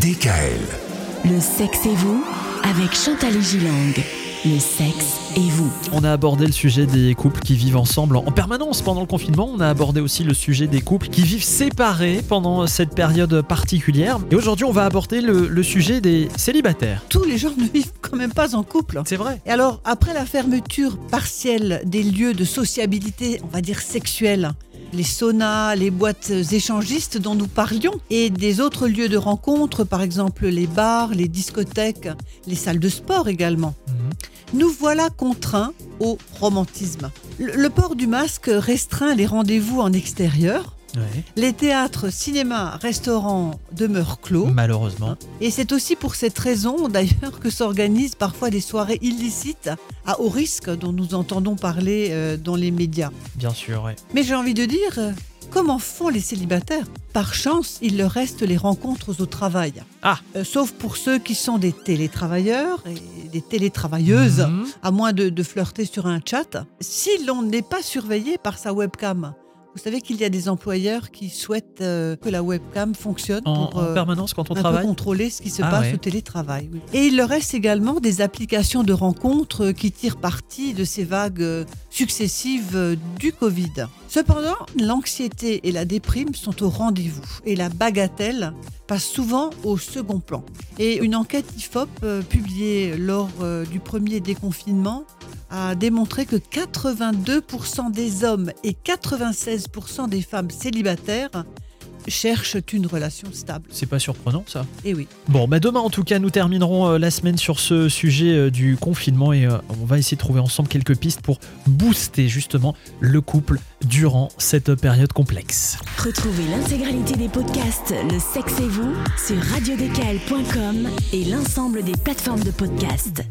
DKL. Le sexe et vous avec Chantal Gilang. Le sexe et vous. On a abordé le sujet des couples qui vivent ensemble en permanence pendant le confinement. On a abordé aussi le sujet des couples qui vivent séparés pendant cette période particulière. Et aujourd'hui, on va aborder le, le sujet des célibataires. tous les gens ne vivent quand même pas en couple. C'est vrai. Et alors, après la fermeture partielle des lieux de sociabilité, on va dire sexuelle, les saunas, les boîtes échangistes dont nous parlions, et des autres lieux de rencontre, par exemple les bars, les discothèques, les salles de sport également, nous voilà contraints au romantisme. Le, le port du masque restreint les rendez-vous en extérieur. Ouais. Les théâtres, cinémas, restaurants demeurent clos. Malheureusement. Et c'est aussi pour cette raison, d'ailleurs, que s'organisent parfois des soirées illicites à haut risque dont nous entendons parler euh, dans les médias. Bien sûr, ouais. Mais j'ai envie de dire, euh, comment font les célibataires? Par chance, il leur reste les rencontres au travail. Ah. Euh, sauf pour ceux qui sont des télétravailleurs et des télétravailleuses, Mhm. à moins de, de flirter sur un chat. Si l'on n'est pas surveillé par sa webcam, vous savez qu'il y a des employeurs qui souhaitent euh, que la webcam fonctionne En, pour en euh, permanence quand on un peu travaille. contrôler ce qui se Ah passe ouais. au télétravail. oui. Et il leur reste également des applications de rencontres qui tirent parti de ces vagues euh, successives du Covid. Cependant, l'anxiété et la déprime sont au rendez-vous et la bagatelle passe souvent au second plan. Et une enquête IFOP euh, publiée lors euh, du premier déconfinement a démontré que 82% des hommes et 96% des femmes célibataires cherchent une relation stable. C'est pas surprenant ça. Et oui. Bon, bah demain en tout cas, nous terminerons euh, la semaine sur ce sujet euh, du confinement et euh, on va essayer de trouver ensemble quelques pistes pour booster justement le couple durant cette période complexe. Retrouvez l'intégralité des podcasts Le sexe et vous sur radiodécal.com et l'ensemble des plateformes de podcasts.